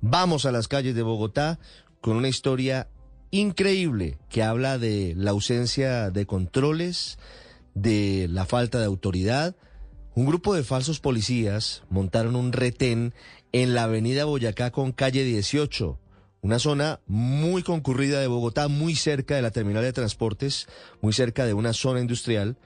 Vamos a las calles de Bogotá con una historia increíble que habla de la ausencia de controles, de la falta de autoridad. Un grupo de falsos policías montaron un retén en la avenida Boyacá con calle 18, una zona muy concurrida de Bogotá, muy cerca de la terminal de transportes, muy cerca de una zona industrial.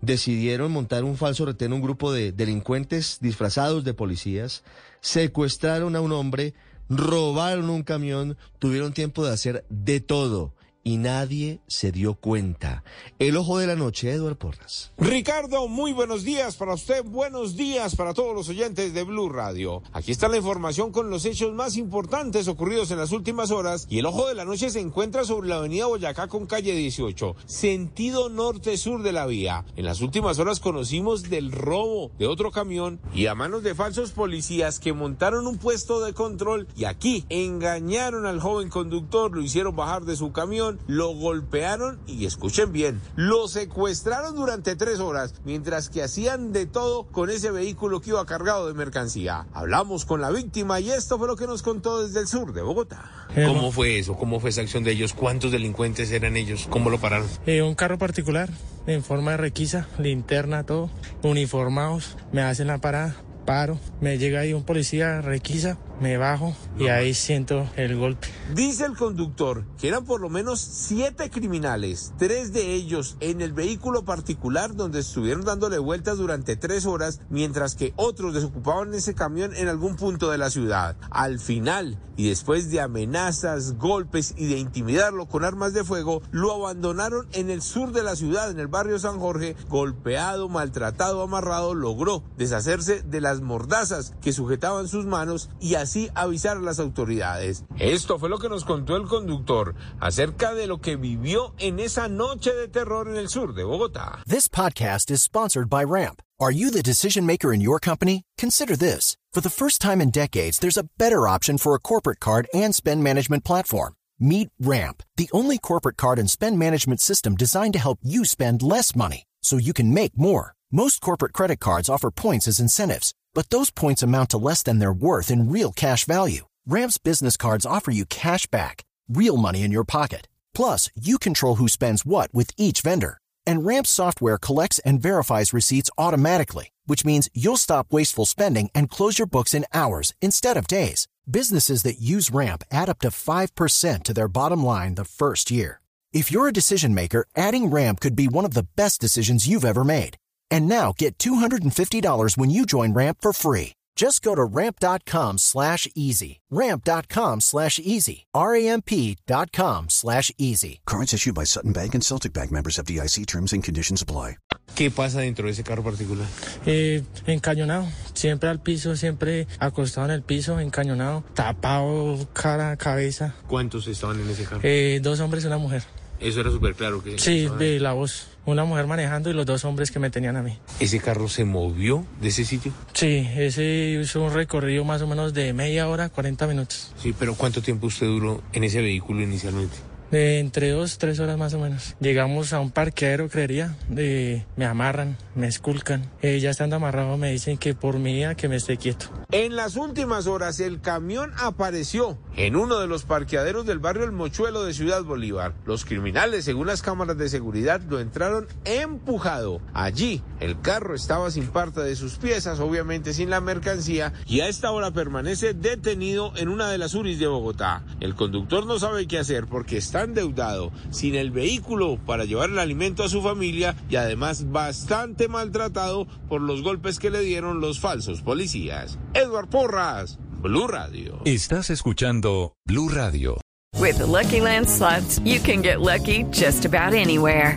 Decidieron montar un falso retén un grupo de delincuentes disfrazados de policías, secuestraron a un hombre, robaron un camión, tuvieron tiempo de hacer de todo y nadie se dio cuenta. El ojo de la noche, Eduard Porras. Ricardo, muy buenos días para usted, buenos días para todos los oyentes de Blue Radio. Aquí está la información con los hechos más importantes ocurridos en las últimas horas y el ojo de la noche se encuentra sobre la avenida Boyacá con calle 18, sentido norte-sur de la vía. En las últimas horas conocimos del robo de otro camión y a manos de falsos policías que montaron un puesto de control y aquí engañaron al joven conductor, lo hicieron bajar de su camión lo golpearon y escuchen bien, lo secuestraron durante tres horas mientras que hacían de todo con ese vehículo que iba cargado de mercancía. Hablamos con la víctima y esto fue lo que nos contó desde el sur de Bogotá. ¿Cómo fue eso? ¿Cómo fue esa acción de ellos? ¿Cuántos delincuentes eran ellos? ¿Cómo lo pararon? Eh, un carro particular en forma de requisa, linterna, todo, uniformados, me hacen la parada paro, me llega ahí un policía, requisa, me bajo y ahí siento el golpe. Dice el conductor que eran por lo menos siete criminales, tres de ellos en el vehículo particular donde estuvieron dándole vueltas durante tres horas, mientras que otros desocupaban ese camión en algún punto de la ciudad. Al final, y después de amenazas, golpes y de intimidarlo con armas de fuego, lo abandonaron en el sur de la ciudad, en el barrio San Jorge, golpeado, maltratado, amarrado, logró deshacerse de las mordazas que sujetaban sus manos y así avisar a las autoridades. Esto fue lo que nos contó el conductor acerca de lo que vivió en esa noche de terror en el sur de Bogotá. This podcast is sponsored by Ramp. Are you the decision maker in your company? Consider this. For the first time in decades, there's a better option for a corporate card and spend management platform. Meet Ramp, the only corporate card and spend management system designed to help you spend less money so you can make more. Most corporate credit cards offer points as incentives, but those points amount to less than their worth in real cash value. Ramp's business cards offer you cash back, real money in your pocket. Plus, you control who spends what with each vendor. And Ramp's software collects and verifies receipts automatically, which means you'll stop wasteful spending and close your books in hours instead of days. Businesses that use Ramp add up to 5% to their bottom line the first year. If you're a decision maker, adding Ramp could be one of the best decisions you've ever made. And now get $250 when you join Ramp for free. Just go to ramp.com slash easy. Ramp.com slash easy. R-A-M-P dot com slash easy. Cards issued by Sutton Bank and Celtic Bank members of DIC terms and conditions apply. ¿Qué pasa dentro de ese carro particular? Eh, encañonado, siempre al piso, siempre acostado en el piso, encañonado, tapado, cara, cabeza. ¿Cuántos estaban en ese carro? Eh, dos hombres y una mujer. Eso era súper claro. que Sí, de la voz. Una mujer manejando y los dos hombres que me tenían a mí. ¿Ese carro se movió de ese sitio? Sí, ese hizo un recorrido más o menos de media hora, 40 minutos. Sí, pero ¿cuánto tiempo usted duró en ese vehículo inicialmente? Entre dos, tres horas más o menos. Llegamos a un parqueadero, creería. De, me amarran, me esculcan. Eh, ya estando amarrado me dicen que por mi vida que me esté quieto. En las últimas horas el camión apareció en uno de los parqueaderos del barrio El Mochuelo de Ciudad Bolívar. Los criminales, según las cámaras de seguridad, lo entraron empujado. Allí el carro estaba sin parte de sus piezas, obviamente sin la mercancía, y a esta hora permanece detenido en una de las URIs de Bogotá. El conductor no sabe qué hacer porque está endeudado, sin el vehículo para llevar el alimento a su familia y además bastante maltratado por los golpes que le dieron los falsos policías. Edward Porras, Blue Radio. Estás escuchando Blue Radio. With the Lucky Land slots, you can get lucky just about anywhere.